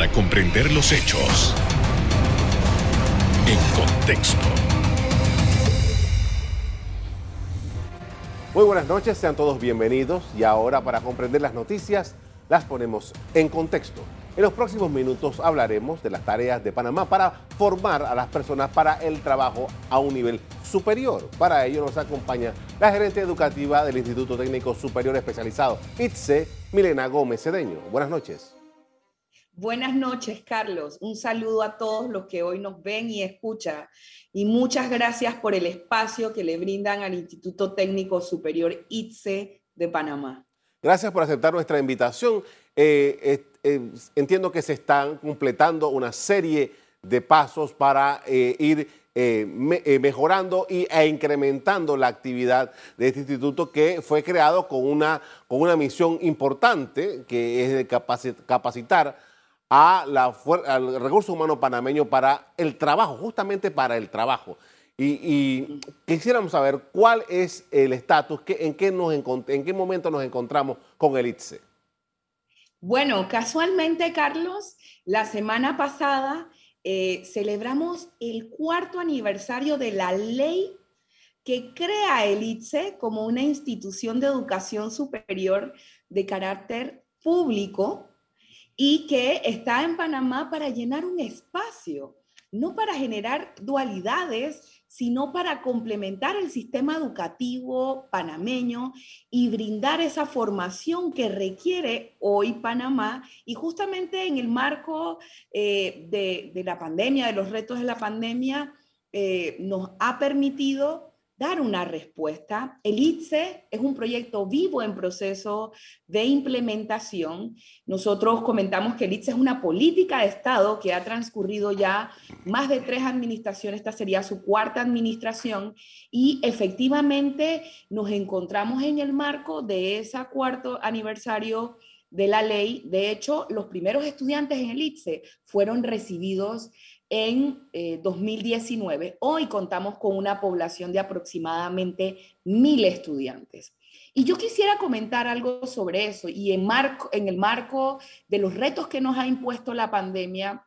para comprender los hechos en contexto. Muy buenas noches, sean todos bienvenidos y ahora para comprender las noticias las ponemos en contexto. En los próximos minutos hablaremos de las tareas de Panamá para formar a las personas para el trabajo a un nivel superior. Para ello nos acompaña la gerente educativa del Instituto Técnico Superior Especializado, ITSE, Milena Gómez Cedeño. Buenas noches. Buenas noches, Carlos. Un saludo a todos los que hoy nos ven y escuchan. Y muchas gracias por el espacio que le brindan al Instituto Técnico Superior ITSE de Panamá. Gracias por aceptar nuestra invitación. Eh, eh, entiendo que se están completando una serie de pasos para eh, ir mejorando y, e incrementando la actividad de este instituto que fue creado con una, con una misión importante, que es de capacitar a la, al recurso humano panameño para el trabajo, justamente para el trabajo. Y, quisiéramos saber cuál es el estatus, en, qué en qué momento nos encontramos con el ITSE. Bueno, casualmente, Carlos, la semana pasada eh, celebramos el cuarto aniversario de la ley que crea el ITSE como una institución de educación superior de carácter público y que está en Panamá para llenar un espacio, no para generar dualidades, sino para complementar el sistema educativo panameño y brindar esa formación que requiere hoy Panamá. Y justamente en el marco eh, de, la pandemia, de los retos de la pandemia, eh, nos ha permitido dar una respuesta. El ITSE es un proyecto vivo en proceso de implementación. Nosotros comentamos que el ITSE es una política de Estado que ha transcurrido ya más de tres administraciones, esta sería su cuarta administración, y efectivamente nos encontramos en el marco de ese cuarto aniversario de la ley. De hecho, los primeros estudiantes en el ITSE fueron recibidos en 2019. Eh, Hoy contamos con una población de aproximadamente mil estudiantes. Y yo quisiera comentar algo sobre eso y en, marco, en el marco de los retos que nos ha impuesto la pandemia,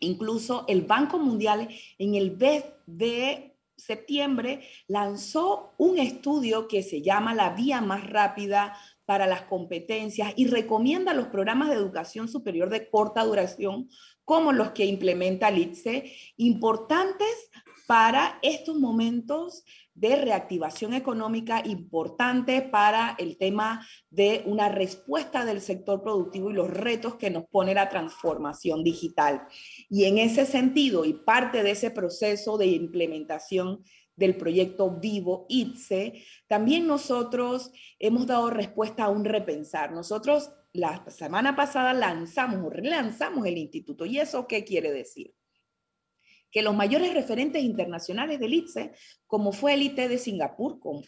incluso el Banco Mundial en el mes de septiembre lanzó un estudio que se llama La Vía Más Rápida para las competencias y recomienda los programas de educación superior de corta duración como los que implementa el ITSE, importantes para estos momentos de reactivación económica, importante para el tema de una respuesta del sector productivo y los retos que nos pone la transformación digital. Y en ese sentido, y parte de ese proceso de implementación del proyecto Vivo ITSE, también nosotros hemos dado respuesta a un repensar. Nosotros la semana pasada lanzamos o relanzamos el instituto. ¿Y eso qué quiere decir? Que los mayores referentes internacionales del ITSE, como fue el IT de Singapur, con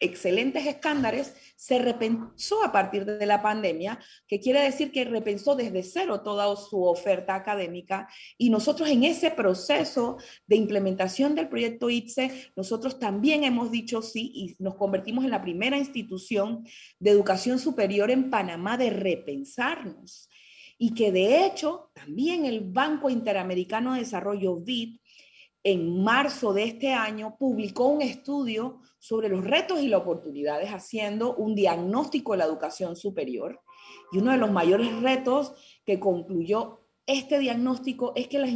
excelentes estándares, se repensó a partir de la pandemia, que quiere decir que repensó desde cero toda su oferta académica. Y nosotros en ese proceso de implementación del proyecto ITSE, nosotros también hemos dicho sí y nos convertimos en la primera institución de educación superior en Panamá de repensarnos. Y que de hecho también el Banco Interamericano de Desarrollo BID en marzo de este año publicó un estudio sobre los retos y las oportunidades haciendo un diagnóstico de la educación superior. Y uno de los mayores retos que concluyó este diagnóstico es que las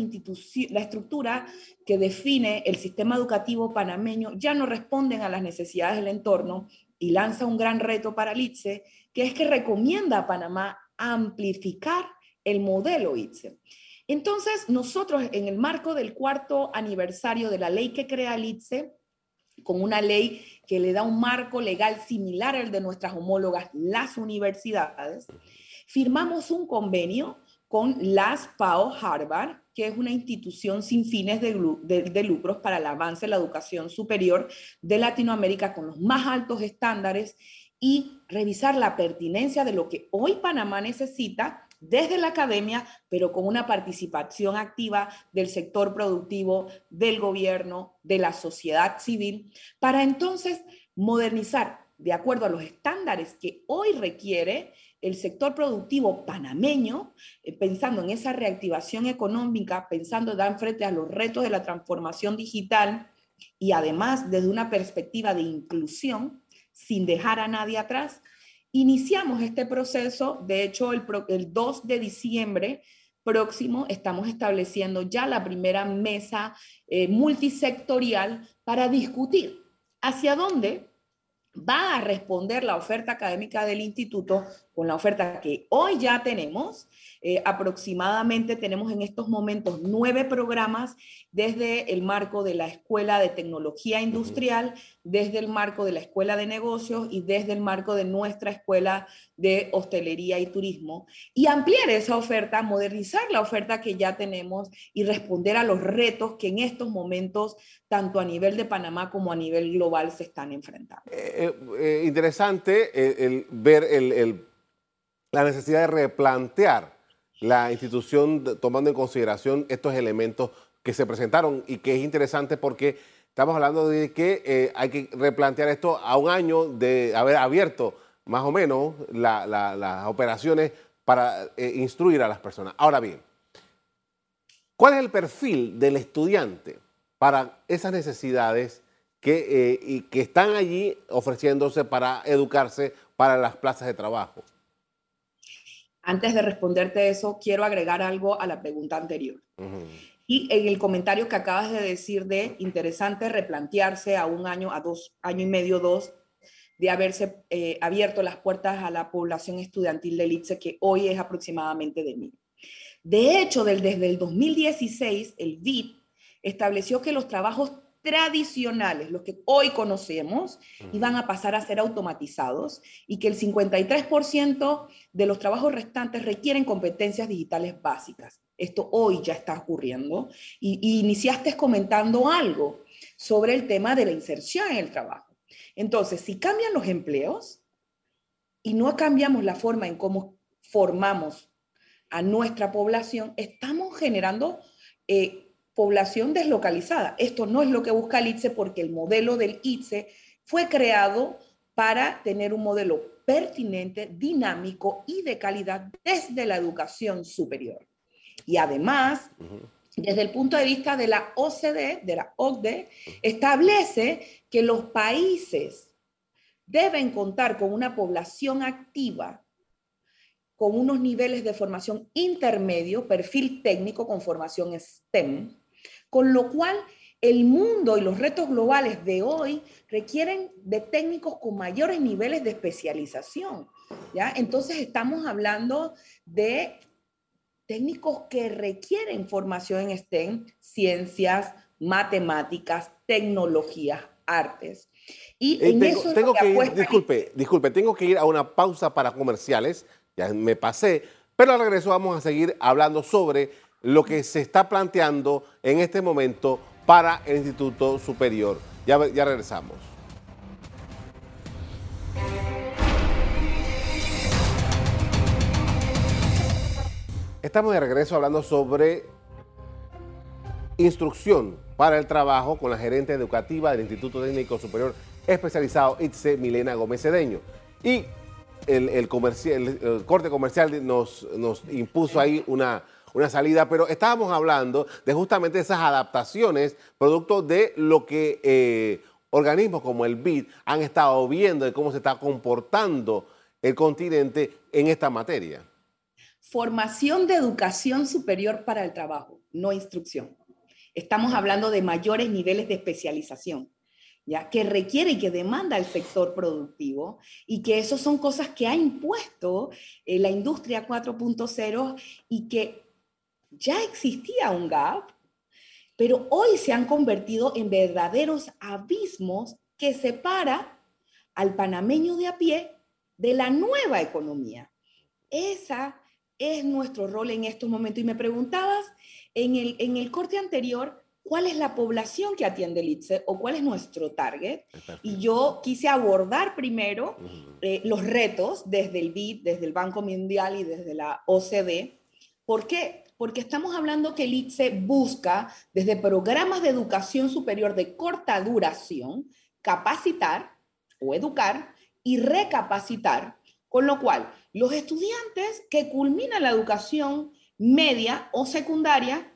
la estructura que define el sistema educativo panameño ya no responden a las necesidades del entorno y lanza un gran reto para el ITSE, que es que recomienda a Panamá amplificar el modelo ITSE. Entonces, nosotros en el marco del cuarto aniversario de la ley que crea el ITSE, con una ley que le da un marco legal similar al de nuestras homólogas, las universidades, firmamos un convenio con las PAO Harvard, que es una institución sin fines de, de, lucros para el avance de la educación superior de Latinoamérica con los más altos estándares y revisar la pertinencia de lo que hoy Panamá necesita desde la academia, pero con una participación activa del sector productivo, del gobierno, de la sociedad civil, para entonces modernizar de acuerdo a los estándares que hoy requiere el sector productivo panameño, eh, pensando en esa reactivación económica, pensando en dar frente a los retos de la transformación digital y además desde una perspectiva de inclusión, sin dejar a nadie atrás, iniciamos este proceso. De hecho, el, el 2 de diciembre próximo estamos estableciendo ya la primera mesa eh, multisectorial para discutir hacia dónde va a responder la oferta académica del instituto con la oferta que hoy ya tenemos. Eh, aproximadamente tenemos en estos momentos nueve programas desde el marco de la Escuela de Tecnología Industrial, desde el marco de la Escuela de Negocios y desde el marco de nuestra Escuela de Hostelería y Turismo. Y ampliar esa oferta, modernizar la oferta que ya tenemos y responder a los retos que en estos momentos, tanto a nivel de Panamá como a nivel global, se están enfrentando. Eh, eh, interesante el, ver el la necesidad de replantear la institución tomando en consideración estos elementos que se presentaron y que es interesante porque estamos hablando de que eh, hay que replantear esto a un año de haber abierto más o menos las operaciones para eh, instruir a las personas. Ahora bien, ¿cuál es el perfil del estudiante para esas necesidades eh, y que están allí ofreciéndose para educarse para las plazas de trabajo? Antes de responderte eso, quiero agregar algo a la pregunta anterior. Y en el comentario que acabas de decir de interesante replantearse a un año, a dos, año y medio, dos, de haberse eh, abierto las puertas a la población estudiantil del ITSE, que hoy es aproximadamente de mil. De hecho, desde el 2016, el BID estableció que los trabajos tradicionales, los que hoy conocemos, iban a pasar a ser automatizados y que el 53% de los trabajos restantes requieren competencias digitales básicas. Esto hoy ya está ocurriendo y, iniciaste comentando algo sobre el tema de la inserción en el trabajo. Entonces, si cambian los empleos y no cambiamos la forma en cómo formamos a nuestra población, estamos generando eh, población deslocalizada. Esto no es lo que busca el ITSE porque el modelo del ITSE fue creado para tener un modelo pertinente, dinámico y de calidad desde la educación superior. Y además, desde el punto de vista de la OCDE, de la OCDE, establece que los países deben contar con una población activa con unos niveles de formación intermedio, perfil técnico con formación STEM, con lo cual, el mundo y los retos globales de hoy requieren de técnicos con mayores niveles de especialización. ¿ya? Entonces, estamos hablando de técnicos que requieren formación en STEM, ciencias, matemáticas, tecnologías, artes. Y eh, tengo, que, ir, disculpe, disculpe, tengo que ir a una pausa para comerciales, ya me pasé, pero al regreso vamos a seguir hablando sobre lo que se está planteando en este momento para el Instituto Superior. Ya, regresamos. Estamos de regreso hablando sobre instrucción para el trabajo con la gerente educativa del Instituto Técnico Superior Especializado ITSE, Milena Gómez Cedeño. Y el, corte comercial nos impuso ahí una, una salida, pero estábamos hablando de justamente esas adaptaciones producto de lo que eh, organismos como el BID han estado viendo de cómo se está comportando el continente en esta materia. Formación de educación superior para el trabajo, no instrucción. Estamos hablando de mayores niveles de especialización. ¿Ya? que requiere y que demanda el sector productivo y que eso son cosas que ha impuesto eh, la industria 4.0 y que ya existía un gap, pero hoy se han convertido en verdaderos abismos que separa al panameño de a pie de la nueva economía. Esa es nuestro rol en estos momentos. Y me preguntabas en el, en el corte anterior, ¿cuál es la población que atiende el ITSE o cuál es nuestro target? Y yo quise abordar primero eh, los retos desde el BID, desde el Banco Mundial y desde la OCDE. ¿Por qué? Porque estamos hablando que el ITSE busca desde programas de educación superior de corta duración capacitar o educar y recapacitar Con lo cual, los estudiantes que culminan la educación media o secundaria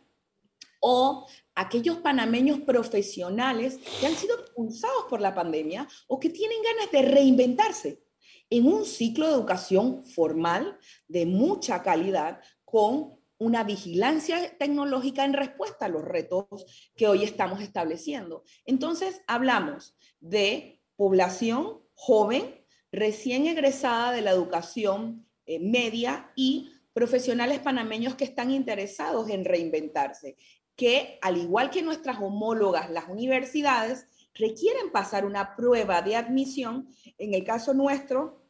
o aquellos panameños profesionales que han sido expulsados por la pandemia o que tienen ganas de reinventarse en un ciclo de educación formal de mucha calidad con una vigilancia tecnológica en respuesta a los retos que hoy estamos estableciendo. Entonces, hablamos de población joven, recién egresada de la educación eh, media y profesionales panameños que están interesados en reinventarse que, al igual que nuestras homólogas, las universidades, requieren pasar una prueba de admisión. En el caso nuestro,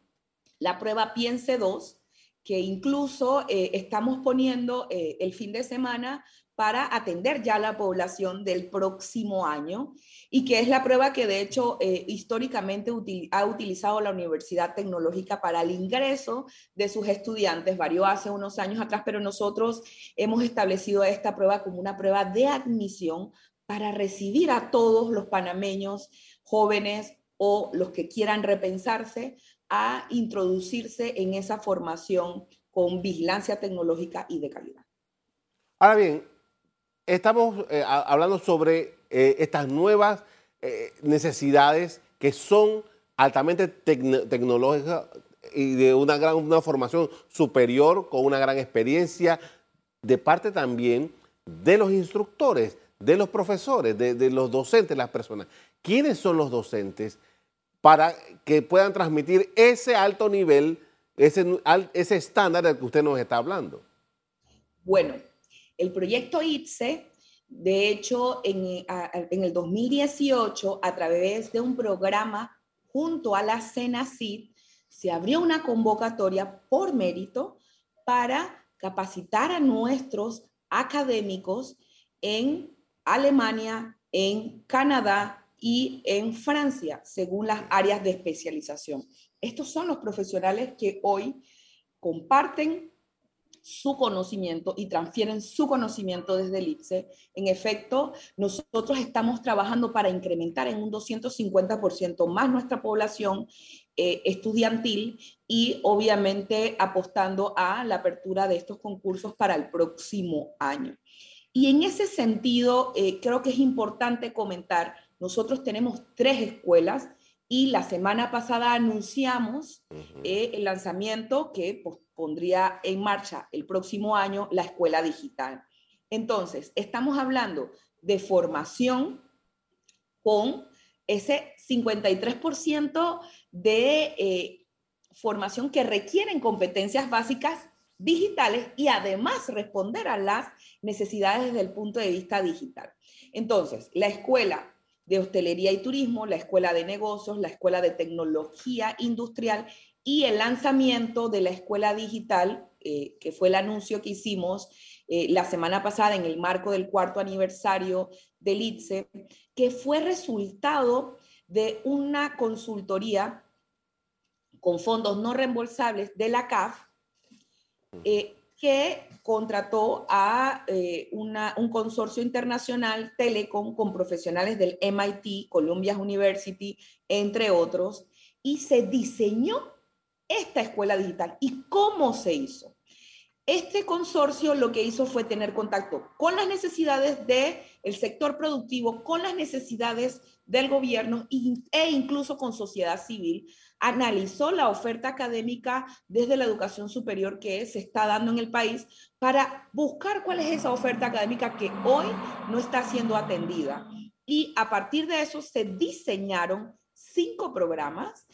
la prueba Piense 2, que incluso eh, estamos poniendo eh, el fin de semana para atender ya la población del próximo año y que es la prueba que de hecho eh, históricamente ha utilizado la Universidad Tecnológica para el ingreso de sus estudiantes. Varió hace unos años atrás, pero nosotros hemos establecido esta prueba como una prueba de admisión para recibir a todos los panameños jóvenes o los que quieran repensarse a introducirse en esa formación con vigilancia tecnológica y de calidad. Ahora bien, estamos eh, hablando sobre eh, estas nuevas eh, necesidades que son altamente tecnológicas y de una gran una formación superior con una gran experiencia de parte también de los instructores, de los profesores, de, los docentes, las personas. ¿Quiénes son los docentes para que puedan transmitir ese alto nivel, ese, ese estándar del que usted nos está hablando? Bueno, el proyecto ITSE, de hecho, en, el 2018, a través de un programa junto a la CENACID, se abrió una convocatoria por mérito para capacitar a nuestros académicos en Alemania, en Canadá y en Francia, según las áreas de especialización. Estos son los profesionales que hoy comparten su conocimiento y transfieren su conocimiento desde el IPSE. En efecto, nosotros estamos trabajando para incrementar en un 250% más nuestra población eh, estudiantil y obviamente apostando a la apertura de estos concursos para el próximo año. Y en ese sentido, eh, creo que es importante comentar, nosotros tenemos tres escuelas y la semana pasada anunciamos eh, el lanzamiento que pues, pondría en marcha el próximo año la escuela digital. Entonces, estamos hablando de formación con ese 53% de eh, formación que requieren competencias básicas digitales y además responder a las necesidades desde el punto de vista digital. Entonces, la escuela de hostelería y turismo, la escuela de negocios, la escuela de tecnología industrial y el lanzamiento de la escuela digital, eh, que fue el anuncio que hicimos eh, la semana pasada en el marco del cuarto aniversario del ITSE, que fue resultado de una consultoría con fondos no reembolsables de la CAF, eh, que contrató a un consorcio internacional Telecom con profesionales del MIT, Columbia University, entre otros, y se diseñó esta escuela digital. ¿Y cómo se hizo? Este consorcio lo que hizo fue tener contacto con las necesidades del sector productivo, con las necesidades del gobierno e incluso con sociedad civil. Analizó la oferta académica desde la educación superior que se está dando en el país para buscar cuál es esa oferta académica que hoy no está siendo atendida. Y a partir de eso se diseñaron cinco programas,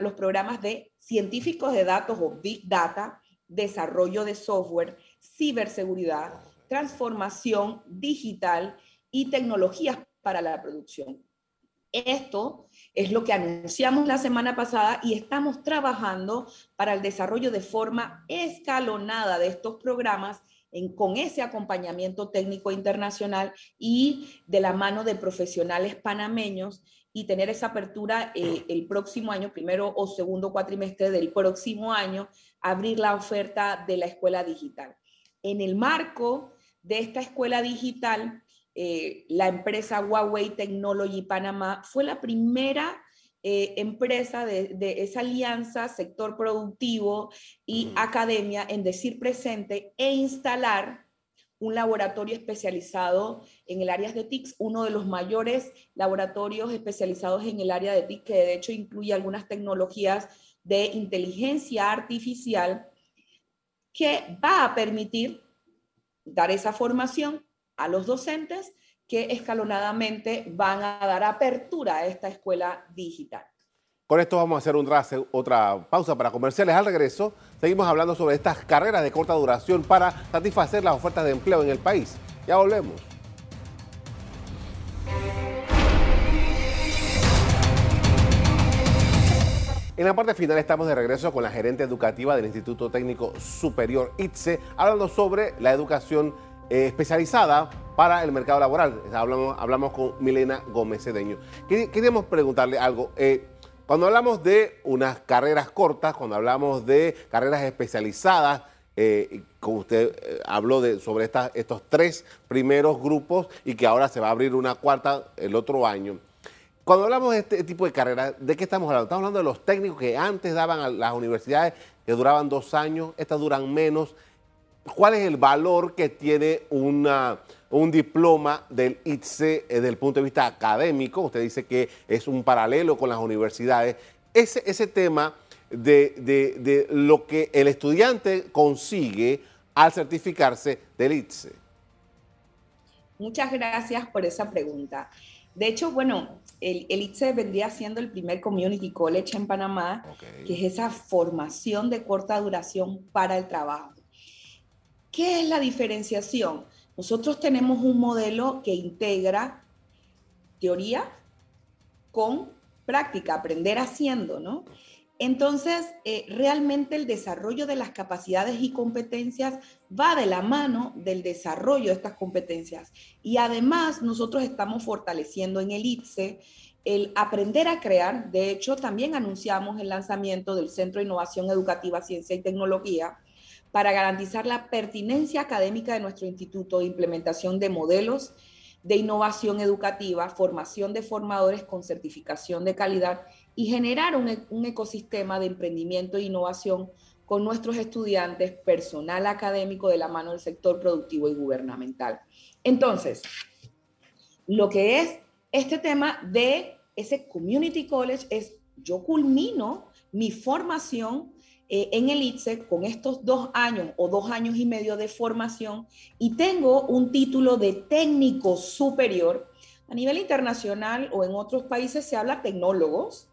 los programas de científicos de datos o Big Data, desarrollo de software, ciberseguridad, transformación digital y tecnologías para la producción. Esto es lo que anunciamos la semana pasada y estamos trabajando para el desarrollo de forma escalonada de estos programas con ese acompañamiento técnico internacional y de la mano de profesionales panameños y tener esa apertura eh, el próximo año, primero o segundo cuatrimestre del próximo año, abrir la oferta de la escuela digital. En el marco de esta escuela digital, eh, la empresa Huawei Technology Panamá fue la primera eh, empresa de, esa alianza sector productivo y academia en decir presente e instalar un laboratorio especializado en el área de TICS, uno de los mayores laboratorios especializados en el área de TICS, que de hecho incluye algunas tecnologías de inteligencia artificial, que va a permitir dar esa formación a los docentes que escalonadamente van a dar apertura a esta escuela digital. Con esto vamos a hacer otra pausa para comerciales. Al regreso, seguimos hablando sobre estas carreras de corta duración para satisfacer las ofertas de empleo en el país. Ya volvemos. En la parte final estamos de regreso con la gerente educativa del Instituto Técnico Superior ITSE, hablando sobre la educación eh, especializada para el mercado laboral. Hablamos, hablamos con Milena Gómez Cedeño. Queríamos preguntarle algo. Eh, cuando hablamos de unas carreras cortas, cuando hablamos de carreras especializadas, eh, como usted habló de, sobre estos tres primeros grupos y que ahora se va a abrir una cuarta el otro año. Cuando hablamos de este tipo de carreras, ¿de qué estamos hablando? Estamos hablando de los técnicos que antes daban a las universidades, que duraban dos años, estas duran menos. ¿Cuál es el valor que tiene un diploma del ITSE desde el punto de vista académico. Usted dice que es un paralelo con las universidades. Ese, tema de, lo que el estudiante consigue al certificarse del ITSE. Muchas gracias por esa pregunta. De hecho, bueno, el, el, ITSE vendría siendo el primer community college en Panamá, que es esa formación de corta duración para el trabajo. ¿Qué es la diferenciación? Nosotros tenemos un modelo que integra teoría con práctica, aprender haciendo, ¿no? Entonces, eh, realmente el desarrollo de las capacidades y competencias va de la mano del desarrollo de estas competencias. Y además, nosotros estamos fortaleciendo en el IPSE el aprender a crear. De hecho, también anunciamos el lanzamiento del Centro de Innovación Educativa, Ciencia y Tecnología, para garantizar la pertinencia académica de nuestro instituto de implementación de modelos de innovación educativa, formación de formadores con certificación de calidad y generar un, e, ecosistema de emprendimiento e innovación con nuestros estudiantes, personal académico de la mano del sector productivo y gubernamental. Entonces, lo que es este tema de ese community college es yo culmino mi formación eh, en el ITSE con estos dos años o dos años y medio de formación y tengo un título de técnico superior. A nivel internacional o en otros países se habla tecnólogos,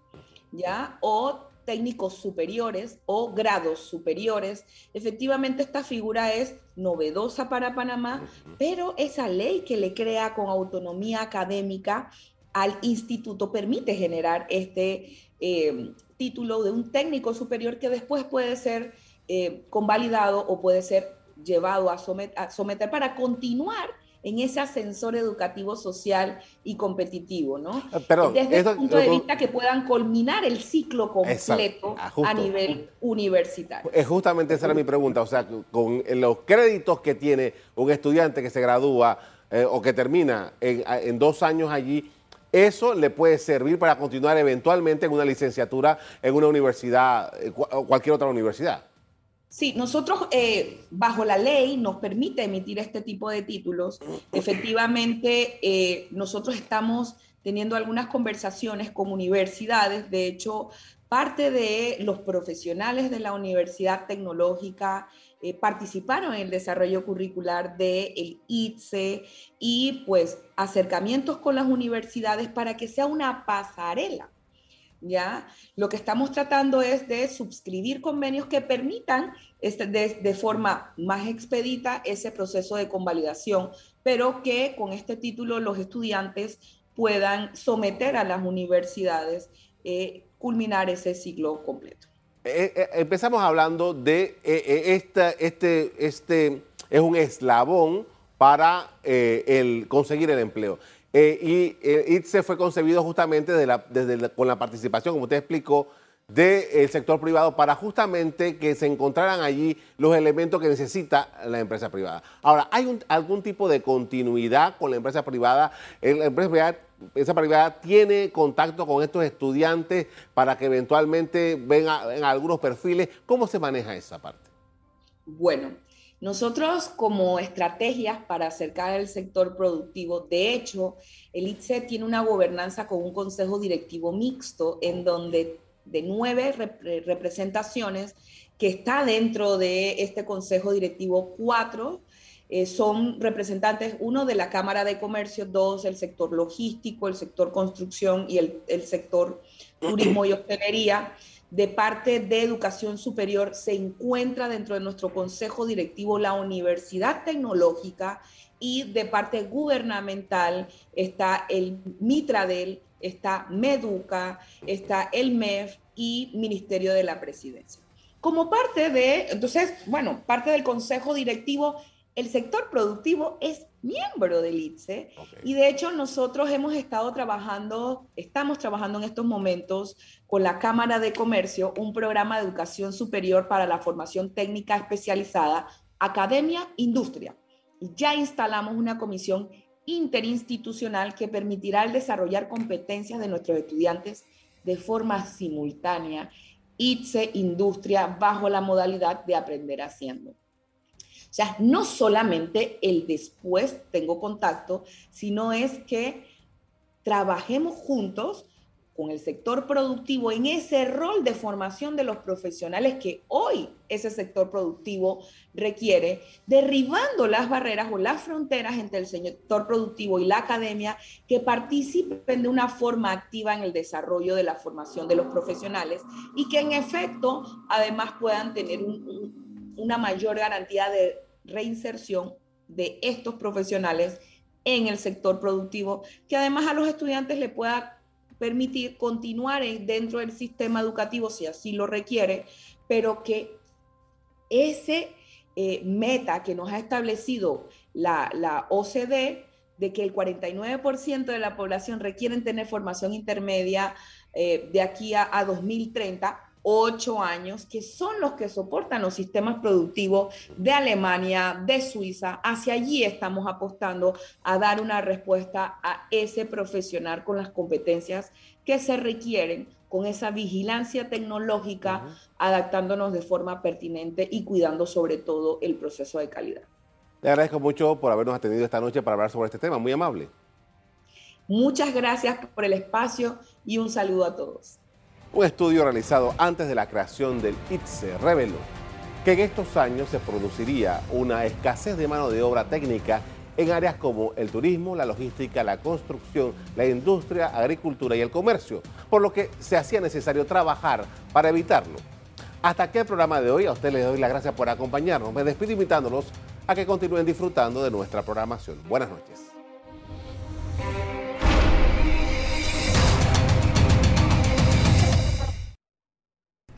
¿ya? O técnicos superiores o grados superiores. Efectivamente, esta figura es novedosa para Panamá, pero esa ley que le crea con autonomía académica al instituto permite generar este eh, título de un técnico superior que después puede ser eh, convalidado o puede ser llevado a, someter, para continuar en ese ascensor educativo, social y competitivo, ¿no? Ah, pero Desde el punto de vista que puedan culminar el ciclo completo ah, a nivel universitario. Es justamente esa era mi pregunta, o sea, con los créditos que tiene un estudiante que se gradúa eh, o que termina en dos años allí, eso le puede servir para continuar eventualmente en una licenciatura en una universidad eh, o cualquier otra universidad. Sí, nosotros eh, bajo la ley nos permite emitir este tipo de títulos. Efectivamente, eh, nosotros estamos teniendo algunas conversaciones con universidades. De hecho, parte de los profesionales de la Universidad Tecnológica eh, participaron en el desarrollo curricular del el ITSE y pues acercamientos con las universidades para que sea una pasarela. ¿Ya? Lo que estamos tratando es de suscribir convenios que permitan este, de, de, forma más expedita ese proceso de convalidación, pero que con este título los estudiantes puedan someter a las universidades, eh, culminar ese ciclo completo. Eh, eh, empezamos hablando de esta, este, este es un eslabón para el conseguir el empleo. Y ITSE fue concebido justamente con la participación, como usted explicó, del sector privado para justamente que se encontraran allí los elementos que necesita la empresa privada. Ahora, ¿hay algún tipo de continuidad con la empresa privada? La empresa privada esa privada tiene contacto con estos estudiantes para que eventualmente vengan algunos perfiles. ¿Cómo se maneja esa parte? Bueno, nosotros como estrategias para acercar al sector productivo, de hecho, el ITSE tiene una gobernanza con un consejo directivo mixto en donde de nueve representaciones que está dentro de este consejo directivo, cuatro eh, son representantes, uno de la Cámara de Comercio, dos el sector logístico, el sector construcción y el, el sector turismo y hostelería de parte de educación superior se encuentra dentro de nuestro consejo directivo la Universidad Tecnológica y de parte gubernamental está el Mitradel, está Meduca, está el MEF y Ministerio de la Presidencia. Como parte de, entonces, bueno, parte del consejo directivo, el sector productivo es miembro del ITSE y de hecho nosotros hemos estado trabajando, estamos trabajando en estos momentos con la Cámara de Comercio un programa de educación superior para la formación técnica especializada, academia, industria. Y ya instalamos una comisión interinstitucional que permitirá el desarrollar competencias de nuestros estudiantes de forma simultánea, ITSE Industria, bajo la modalidad de aprender haciendo. O sea, no solamente el después tengo contacto, sino es que trabajemos juntos con el sector productivo en ese rol de formación de los profesionales que hoy ese sector productivo requiere, derribando las barreras o las fronteras entre el sector productivo y la academia que participen de una forma activa en el desarrollo de la formación de los profesionales y que en efecto además puedan tener un, una mayor garantía de reinserción de estos profesionales en el sector productivo, que además a los estudiantes le pueda permitir continuar dentro del sistema educativo si así lo requiere, pero que ese eh, meta que nos ha establecido la, la OCDE de que el 49% de la población requieren tener formación intermedia eh, de aquí a, a 2030, ocho años, que son los que soportan los sistemas productivos de Alemania, de Suiza. Hacia allí estamos apostando a dar una respuesta a ese profesional con las competencias que se requieren, con esa vigilancia tecnológica, adaptándonos de forma pertinente y cuidando sobre todo el proceso de calidad. Le agradezco mucho por habernos atendido esta noche para hablar sobre este tema, muy amable. Muchas gracias por el espacio y un saludo a todos. Un estudio realizado antes de la creación del ITSE reveló que en estos años se produciría una escasez de mano de obra técnica en áreas como el turismo, la logística, la construcción, la industria, agricultura y el comercio, por lo que se hacía necesario trabajar para evitarlo. Hasta aquí el programa de hoy, a ustedes les doy las gracias por acompañarnos. Me despido invitándolos a que continúen disfrutando de nuestra programación. Buenas noches.